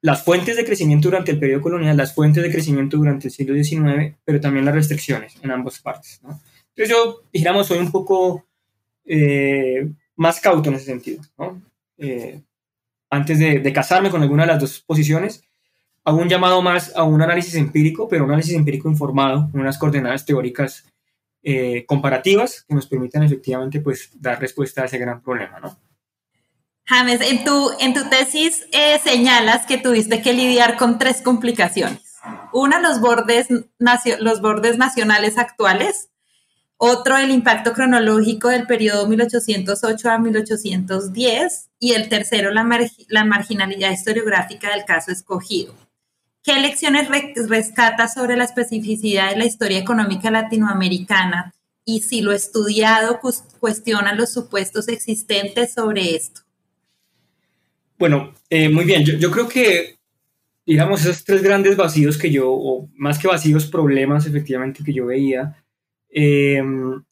las fuentes de crecimiento durante el periodo colonial, las fuentes de crecimiento durante el siglo XIX, pero también las restricciones en ambas partes. ¿no? Entonces yo, digamos, soy un poco eh, más cauto en ese sentido. ¿no? Eh, antes de, de, casarme con alguna de las dos posiciones, hago un llamado más a un análisis empírico, pero un análisis empírico informado, con unas coordenadas teóricas eh, comparativas que nos permitan efectivamente pues, dar respuesta a ese gran problema. ¿no? James, en tu, en tu tesis eh, señalas que tuviste que lidiar con tres complicaciones. Una, los bordes, los bordes nacionales actuales. Otro, el impacto cronológico del periodo 1808 a 1810. Y el tercero, la, la marginalidad historiográfica del caso escogido. ¿Qué lecciones rescata sobre la especificidad de la historia económica latinoamericana? Y si lo estudiado cuestiona los supuestos existentes sobre esto. Bueno, eh, muy bien. Yo, creo que, digamos, esos tres grandes vacíos que yo, o más que vacíos, problemas efectivamente que yo veía, em,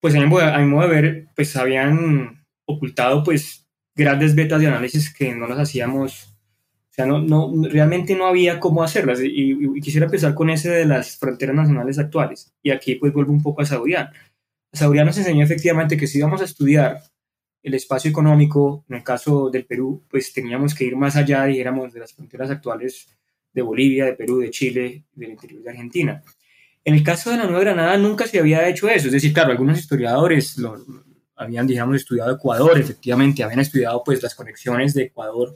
pues a mi, modo de ver, pues habían ocultado pues grandes betas de análisis que no las hacíamos, o sea, no, no, realmente no había cómo hacerlas. Y, quisiera empezar con ese de las fronteras nacionales actuales. Y aquí pues vuelvo un poco a Saurian. Saurian nos enseñó efectivamente que si íbamos a estudiar el espacio económico, en el caso del Perú, pues teníamos que ir más allá, dijéramos, de las fronteras actuales de Bolivia, de Perú, de Chile, del interior de Argentina. En el caso de la Nueva Granada nunca se había hecho eso, es decir, claro, algunos historiadores lo, habían, digamos, estudiado Ecuador, efectivamente, habían estudiado pues las conexiones de Ecuador,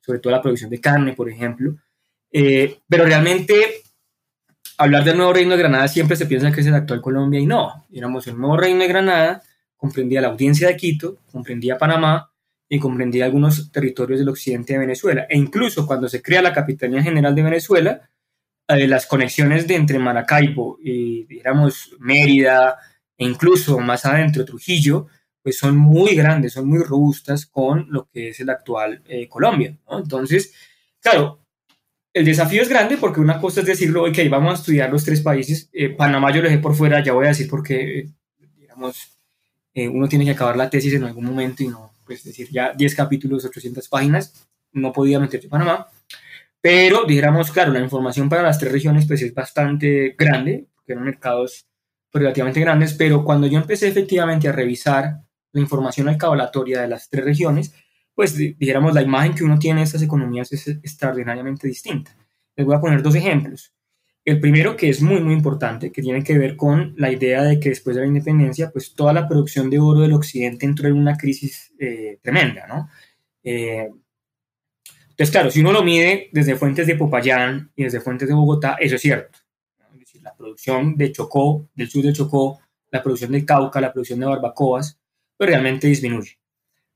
sobre todo la producción de carne, por ejemplo, Eh, pero realmente hablar del nuevo reino de Granada siempre se piensa que es el actual Colombia y no. Digamos, el nuevo reino de Granada comprendía la audiencia de Quito, comprendía Panamá y comprendía algunos territorios del occidente de Venezuela. E incluso cuando se crea la Capitanía General de Venezuela, eh, las conexiones de entre Maracaibo y, digamos, Mérida e incluso más adentro Trujillo, pues son muy grandes, son muy robustas con lo que es el actual eh, Colombia. Entonces, claro, el desafío es grande porque una cosa es decirlo, ok, vamos a estudiar los tres países. Eh, Panamá yo lo dejé por fuera, ya voy a decir porque, digamos, uno tiene que acabar la tesis en algún momento y no, pues decir, ya 10 capítulos, 800 páginas, no podía meterse Panamá. Pero, dijéramos, claro, la información para las tres regiones pues es bastante grande, porque eran mercados relativamente grandes, pero cuando yo empecé efectivamente a revisar la información alcabalatoria de las tres regiones, pues dijéramos, la imagen que uno tiene de estas economías es extraordinariamente distinta. Les voy a poner dos ejemplos. El primero, que es muy, muy importante, que tiene que ver con la idea de que después de la independencia, pues toda la producción de oro del occidente entró en una crisis eh, tremenda, ¿no? Eh, entonces, claro, si uno lo mide desde fuentes de Popayán y desde fuentes de Bogotá, eso es cierto. Es decir, la producción de Chocó, del sur de Chocó, la producción del Cauca, la producción de barbacoas, pues realmente disminuye.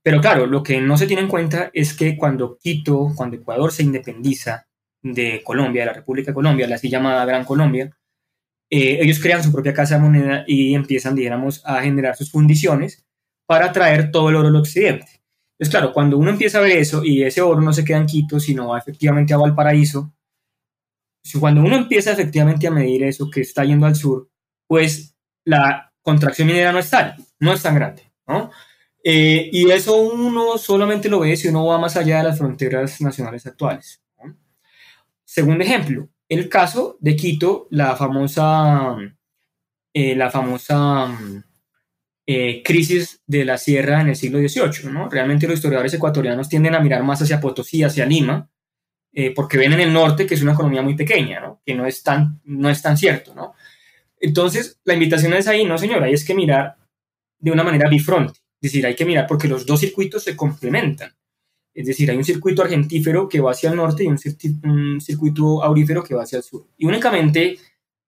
Pero claro, lo que no se tiene en cuenta es que cuando Quito, cuando Ecuador se independiza de Colombia, de la República de Colombia, la así llamada Gran Colombia, eh, ellos crean su propia casa de moneda y empiezan, digamos, a generar sus fundiciones para traer todo el oro al occidente. Entonces, claro, cuando uno empieza a ver eso y ese oro no se queda en Quito, sino va efectivamente a Valparaíso, cuando uno empieza efectivamente a medir eso que está yendo al sur, pues la contracción minera no es tal, no es tan grande, ¿no? Eh, y eso uno solamente lo ve si uno va más allá de las fronteras nacionales actuales. Segundo ejemplo, el caso de Quito, la famosa, eh, la famosa eh, crisis de la sierra en el siglo XVIII. ¿no? Realmente los historiadores ecuatorianos tienden a mirar más hacia Potosí, hacia Lima, eh, porque ven en el norte que es una economía muy pequeña, ¿no? que no es, tan, no es tan cierto. ¿no? Entonces, la invitación es ahí, no señora, hay es que mirar de una manera bifronte, es decir, hay que mirar porque los dos circuitos se complementan. Es decir, hay un circuito argentífero que va hacia el norte y un, un circuito aurífero que va hacia el sur. Y únicamente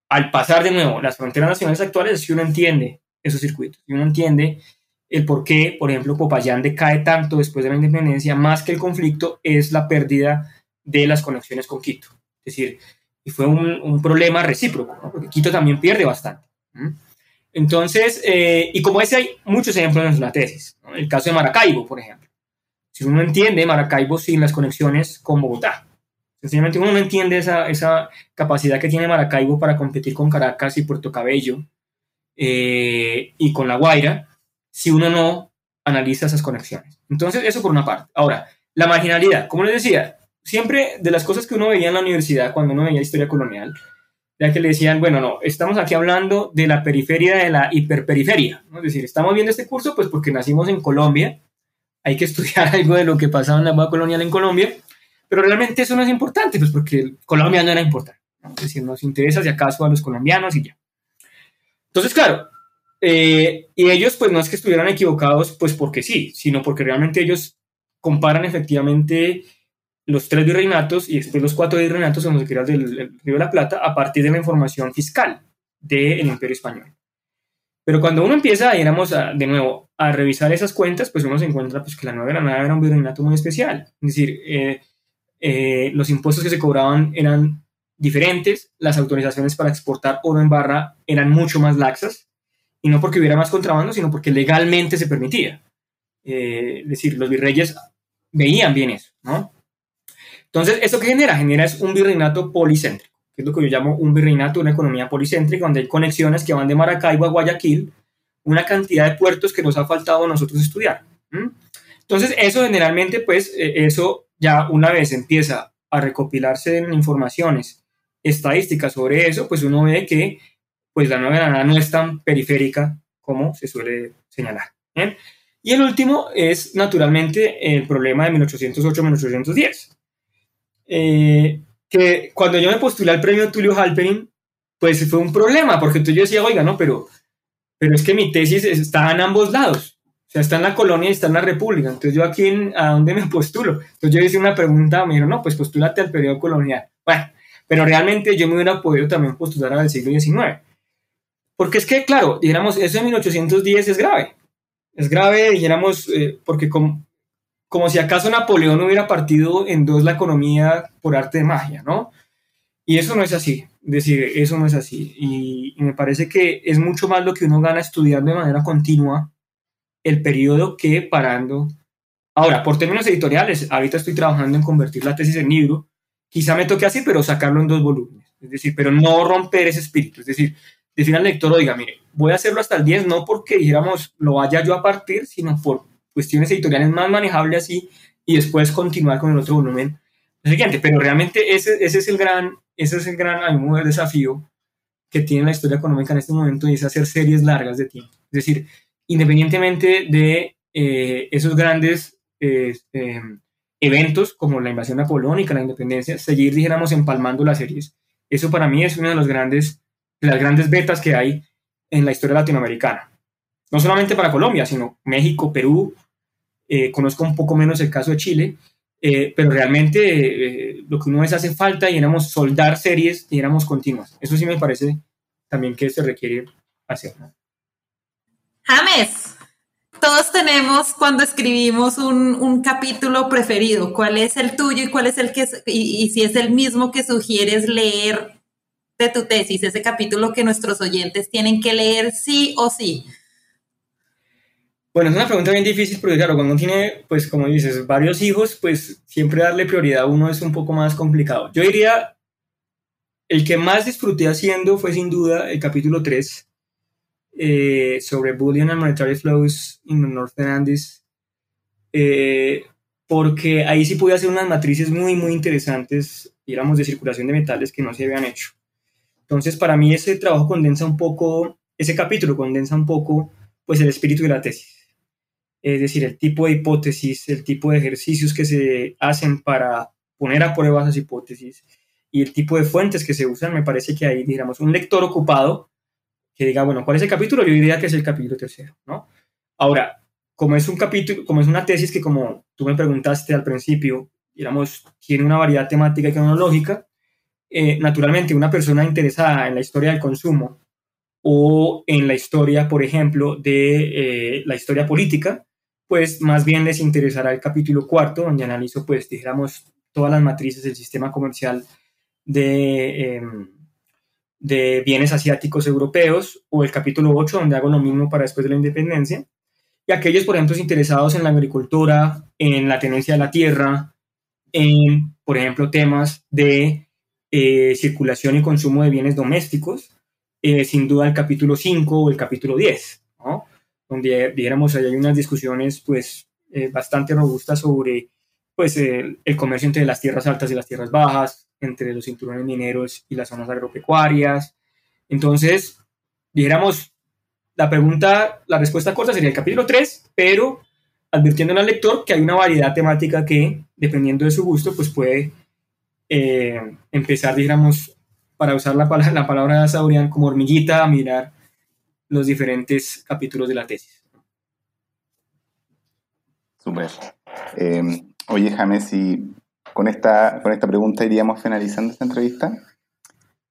al pasar de nuevo las fronteras nacionales actuales, si uno entiende esos circuitos. Y uno entiende el por qué, por ejemplo, Popayán decae tanto después de la independencia, más que el conflicto, es la pérdida de las conexiones con Quito. Es decir, y fue un, problema recíproco, porque Quito también pierde bastante. Entonces, eh, y como ese hay muchos ejemplos en la tesis. El caso de Maracaibo, por ejemplo. Si uno entiende Maracaibo sin las conexiones con Bogotá, sencillamente uno no entiende esa, esa capacidad que tiene Maracaibo para competir con Caracas y Puerto Cabello eh, y con La Guaira si uno no analiza esas conexiones. Entonces, eso por una parte. Ahora, la marginalidad, como les decía, siempre de las cosas que uno veía en la universidad cuando uno veía historia colonial, ya que le decían, bueno, no, estamos aquí hablando de la periferia de la hiperperiferia, es decir, estamos viendo este curso pues porque nacimos en Colombia, hay que <laughs> estudiar algo de lo que pasaba en la moda colonial en Colombia, pero realmente eso no es importante, pues porque Colombia no era importante, es decir, nos interesa si acaso a los colombianos y ya. Entonces, claro, eh, y ellos pues no es que estuvieran equivocados pues porque sí, sino porque realmente ellos comparan efectivamente los tres virreinatos y después los cuatro virreinatos en los que del Río de la Plata a partir de la información fiscal del Imperio Español. Pero cuando uno empieza, digamos, a, de nuevo, a revisar esas cuentas, pues uno se encuentra pues, que la Nueva Granada era un virreinato muy especial. Es decir, eh, eh, los impuestos que se cobraban eran diferentes, las autorizaciones para exportar oro en barra eran mucho más laxas, y no porque hubiera más contrabando, sino porque legalmente se permitía. Eh, es decir, los virreyes veían bien eso, ¿no? Entonces, ¿eso qué genera? Genera es un virreinato policéntrico, que es lo que yo llamo un virreinato, una economía policéntrica, donde hay conexiones que van de Maracaibo a Guayaquil, una cantidad de puertos que nos ha faltado a nosotros estudiar. Entonces, eso generalmente, pues, eh, eso ya una vez empieza a recopilarse en informaciones estadísticas sobre eso, pues uno ve que pues la Nueva Granada no es tan periférica como se suele señalar. Y el último es naturalmente el problema de 1808-1810. Eh, que cuando yo me postulé al premio Tulio Halperin, pues fue un problema, porque yo decía, oiga, no, pero, pero es que mi tesis está en ambos lados. O sea, está en la colonia y está en la república. Entonces, yo aquí, en, ¿a dónde me postulo? Entonces, yo hice una pregunta, me dijeron, no, pues postúlate al periodo colonial. Bueno, pero realmente yo me hubiera podido también postular al siglo XIX. Porque es que, claro, dijéramos, eso de 1810 es grave. Es grave, dijéramos, eh, porque como, como si acaso Napoleón hubiera partido en dos la economía por arte de magia, ¿no? Y eso no es así, es decir, eso no es así. Y, me parece que es mucho más lo que uno gana estudiando de manera continua el periodo que parando. Ahora, por términos editoriales, ahorita estoy trabajando en convertir la tesis en libro. Quizá me toque así, pero sacarlo en dos volúmenes. Es decir, pero no romper ese espíritu. Es decir, decir al lector, oiga, mire, voy a hacerlo hasta el 10, no porque dijéramos lo vaya yo a partir, sino por cuestiones editoriales más manejables así y después continuar con el otro volumen siguiente. Pero realmente ese, ese es el gran, ese es el gran desafío que tiene la historia económica en este momento y es hacer series largas de tiempo. Es decir, independientemente de eh, esos grandes eh, eh, eventos como la invasión napoleónica, la independencia, seguir, dijéramos, empalmando las series. Eso para mí es una de, los grandes, de las grandes betas que hay en la historia latinoamericana. No solamente para Colombia, sino México, Perú, conozco un poco menos el caso de Chile, pero realmente lo que uno es hace falta éramos soldar series éramos continuas. Eso sí me parece también que se requiere hacer. James, todos tenemos cuando escribimos un, capítulo preferido. ¿Cuál es el tuyo y cuál es el que, y, si es el mismo que sugieres leer de tu tesis, ese capítulo que nuestros oyentes tienen que leer sí o sí? Bueno, es una pregunta bien difícil porque claro, cuando uno tiene, pues como dices, varios hijos, pues siempre darle prioridad a uno es un poco más complicado. Yo diría, el que más disfruté haciendo fue sin duda el capítulo 3, eh, sobre Bullion and Monetary Flows in the Northern Andes, eh, porque ahí sí pude hacer unas matrices muy, muy interesantes, digamos, de circulación de metales que no se habían hecho. Entonces, para mí ese trabajo condensa un poco, ese capítulo condensa un poco, pues, el espíritu de la tesis. Es decir, el tipo de hipótesis, el tipo de ejercicios que se hacen para poner a prueba esas hipótesis y el tipo de fuentes que se usan, me parece que ahí, digamos, un lector ocupado que diga, bueno, ¿cuál es el capítulo? Yo diría que es el capítulo tercero, ¿no? Ahora, como es un capítulo, como es una tesis que como tú me preguntaste al principio, digamos, tiene una variedad temática y cronológica, eh, naturalmente una persona interesada en la historia del consumo o en la historia, por ejemplo, de eh, la historia política, pues más bien les interesará el capítulo cuarto, donde analizo, pues, dijéramos, todas las matrices del sistema comercial de... Em, de bienes asiáticos europeos, o el capítulo 8, donde hago lo mismo para después de la independencia, y aquellos, por ejemplo, interesados en la agricultura, en la tenencia de la tierra, en, por ejemplo, temas de eh, circulación y consumo de bienes domésticos, eh, sin duda el capítulo 5 o el capítulo 10, ¿no? donde, digamos, hay unas discusiones pues, eh, bastante robustas sobre pues, el, el comercio entre las tierras altas y las tierras bajas, entre los cinturones mineros y las zonas agropecuarias. Entonces, dijéramos, la pregunta, la respuesta corta sería el capítulo 3, pero advirtiendo al lector que hay una variedad temática que, dependiendo de su gusto, pues puede eh, empezar, dijéramos, para usar la palabra, la palabra de Saurian como hormiguita a mirar los diferentes capítulos de la tesis. Súper. Eh, oye, James, si con esta, con esta pregunta iríamos finalizando esta entrevista.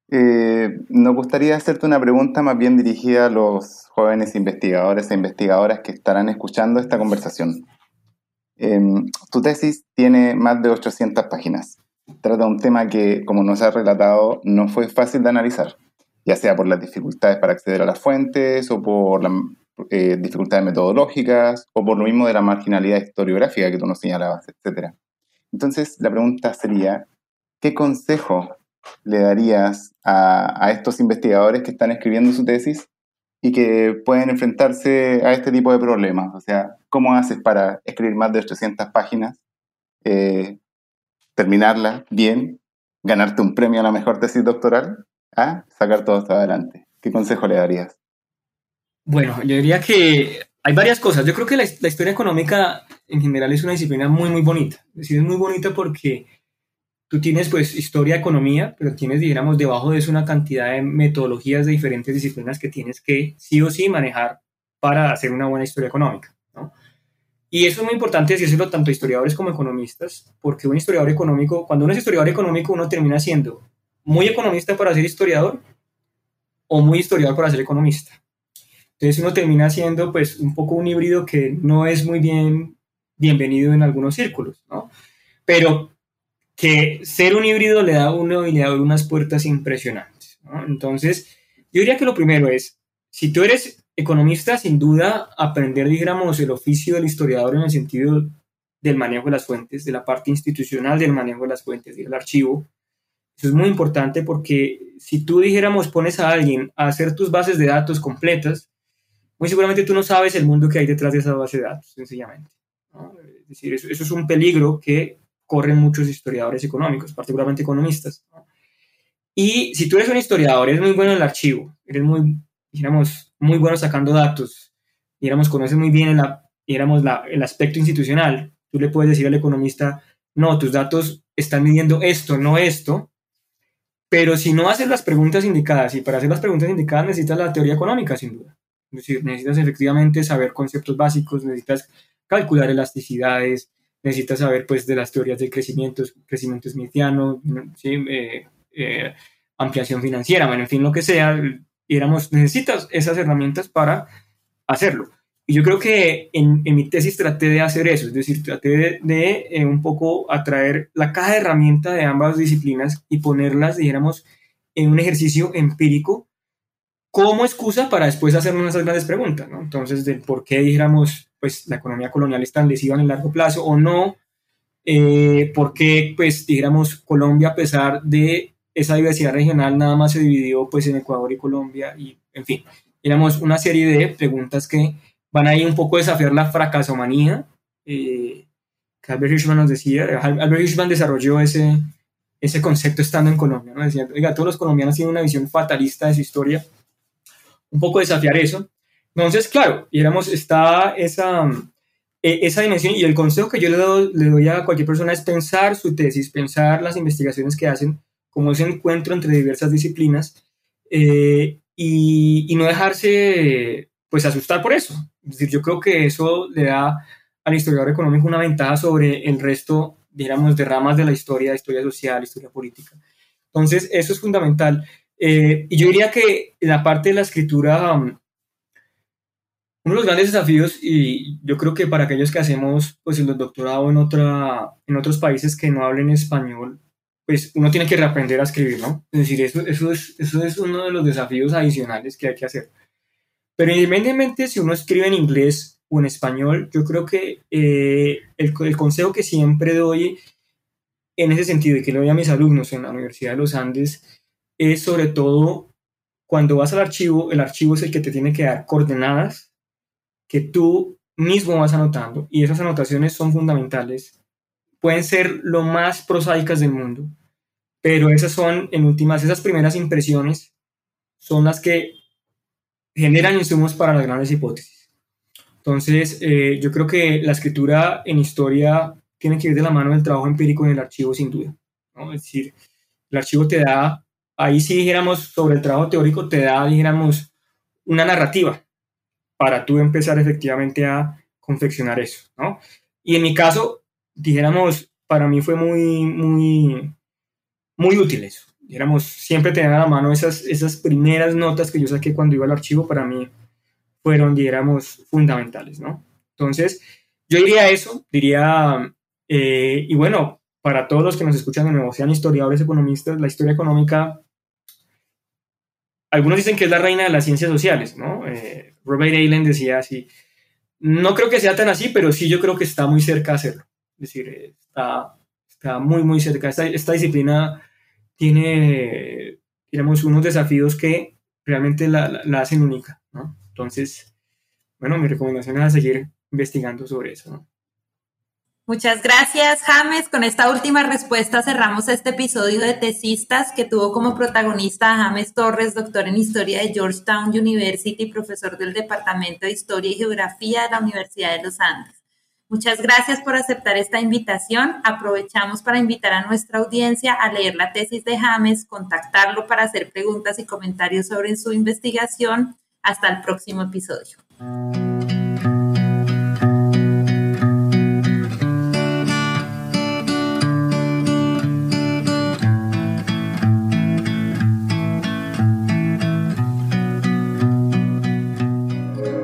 Eh, nos gustaría hacerte una pregunta más bien dirigida a los jóvenes investigadores e investigadoras que estarán escuchando esta conversación. Em, tu tesis tiene más de 800 páginas. Trata un tema que, como nos has relatado, no fue fácil de analizar, ya sea por las dificultades para acceder a las fuentes o por las eh, dificultades metodológicas o por lo mismo de la marginalidad historiográfica que tú nos señalabas, etcétera. Entonces, la pregunta sería, ¿qué consejo le darías a, estos investigadores que están escribiendo su tesis y que pueden enfrentarse a este tipo de problemas? O sea, ¿cómo haces para escribir más de 800 páginas, eh, terminarla bien, ganarte un premio a la mejor tesis doctoral, a sacar todo esto adelante? ¿Qué consejo le darías? Bueno, yo diría que hay varias cosas. Yo creo que la, historia económica en general es una disciplina muy, muy bonita. Es decir, es muy bonita porque tú tienes pues historia, economía, pero tienes, digamos, debajo de eso una cantidad de metodologías de diferentes disciplinas que tienes que sí o sí manejar para hacer una buena historia económica. ¿no? Y eso es muy importante decírselo tanto a historiadores como economistas, porque un historiador económico, cuando uno es historiador económico, uno termina siendo muy economista para ser historiador o muy historiador para ser economista. Entonces uno termina siendo pues un poco un híbrido que no es muy bien bienvenido en algunos círculos, ¿no? Pero que ser un híbrido le da a uno y le abre unas puertas impresionantes, ¿no? Entonces, yo diría que lo primero es, si tú eres economista, sin duda, aprender, dijéramos, el oficio del historiador en el sentido del manejo de las fuentes, de la parte institucional del manejo de las fuentes, del archivo, eso es muy importante porque si tú dijéramos pones a alguien a hacer tus bases de datos completas, muy seguramente tú no sabes el mundo que hay detrás de esa base de datos, sencillamente. Es decir, eso, es un peligro que corren muchos historiadores económicos, particularmente economistas. Y si tú eres un historiador, eres muy bueno en el archivo, eres muy, digamos, muy bueno sacando datos, digamos, conoces muy bien digamos, el aspecto institucional, tú le puedes decir al economista, no, tus datos están midiendo esto, no esto, pero si no haces las preguntas indicadas, y para hacer las preguntas indicadas necesitas la teoría económica, sin duda. Es decir, necesitas efectivamente saber conceptos básicos, necesitas calcular elasticidades, necesitas saber pues de las teorías del crecimiento, crecimiento smithiano, eh, eh, ampliación financiera, bueno, en fin, lo que sea, digamos, necesitas esas herramientas para hacerlo. Y yo creo que en, en, mi tesis traté de hacer eso, es decir, traté de, eh, un poco atraer la caja de herramientas de ambas disciplinas y ponerlas, dijéramos, en un ejercicio empírico como excusa para después hacernos esas grandes preguntas, ¿no? Entonces, del por qué, dijéramos, pues la economía colonial es tan lesiva en el largo plazo o no, eh, por qué, pues, dijéramos, Colombia, a pesar de esa diversidad regional, nada más se dividió, pues, en Ecuador y Colombia, y, en fin, digamos, una serie de preguntas que van a ir un poco a desafiar la fracasomanía, eh, que Albert Hirschman nos decía, Albert Hirschman desarrolló ese, ese concepto estando en Colombia, ¿no? Decía, oiga, todos los colombianos tienen una visión fatalista de su historia, un poco desafiar eso. Entonces, claro, y éramos, está esa, e, esa dimensión y el consejo que yo le doy, le doy a cualquier persona es pensar su tesis, pensar las investigaciones que hacen, como ese encuentro entre diversas disciplinas eh, y, y, no dejarse pues asustar por eso. Es decir, yo creo que eso le da al historiador económico una ventaja sobre el resto, digamos, de ramas de la historia, historia social, historia política. Entonces, eso es fundamental. Eh, y yo diría que en la parte de la escritura, um, uno de los grandes desafíos, y yo creo que para aquellos que hacemos pues, el doctorado en, otra, en otros países que no hablen español, pues uno tiene que reaprender a escribir, ¿no? Es decir, eso, eso, es, eso es uno de los desafíos adicionales que hay que hacer. Pero independientemente si uno escribe en inglés o en español, yo creo que eh, el, el, consejo que siempre doy en ese sentido y que le doy a mis alumnos en la Universidad de los Andes es sobre todo cuando vas al archivo, el archivo es el que te tiene que dar coordenadas que tú mismo vas anotando y esas anotaciones son fundamentales. Pueden ser lo más prosaicas del mundo, pero esas son, en últimas, esas primeras impresiones son las que generan insumos para las grandes hipótesis. Entonces, eh, yo creo que la escritura en historia tiene que ir de la mano del trabajo empírico en el archivo, sin duda. ¿no? Es decir, el archivo te da, ahí sí dijéramos sobre el trabajo teórico, te da, dijéramos, una narrativa para tú empezar efectivamente a confeccionar eso, ¿no? Y en mi caso, dijéramos, para mí fue muy, muy, muy útil eso digamos, siempre tener a la mano esas, esas primeras notas que yo saqué cuando iba al archivo, para mí fueron, digamos, fundamentales, ¿no? Entonces, yo diría eso, diría, eh, y bueno, para todos los que nos escuchan de nuevo, sean historiadores, economistas, la historia económica, algunos dicen que es la reina de las ciencias sociales, ¿no? Eh, Robert Allen decía así, no creo que sea tan así, pero sí yo creo que está muy cerca de hacerlo. Es decir, está, está muy, muy cerca. Esta, esta disciplina tiene, digamos, unos desafíos que realmente la, la, hacen única, ¿no? Entonces, bueno, mi recomendación es seguir investigando sobre eso, ¿no? Muchas gracias, James. Con esta última respuesta cerramos este episodio de Tesistas que tuvo como protagonista a James Torres, doctor en Historia de Georgetown University, profesor del Departamento de Historia y Geografía de la Universidad de los Andes. Muchas gracias por aceptar esta invitación. Aprovechamos para invitar a nuestra audiencia a leer la tesis de James, contactarlo para hacer preguntas y comentarios sobre su investigación. Hasta el próximo episodio.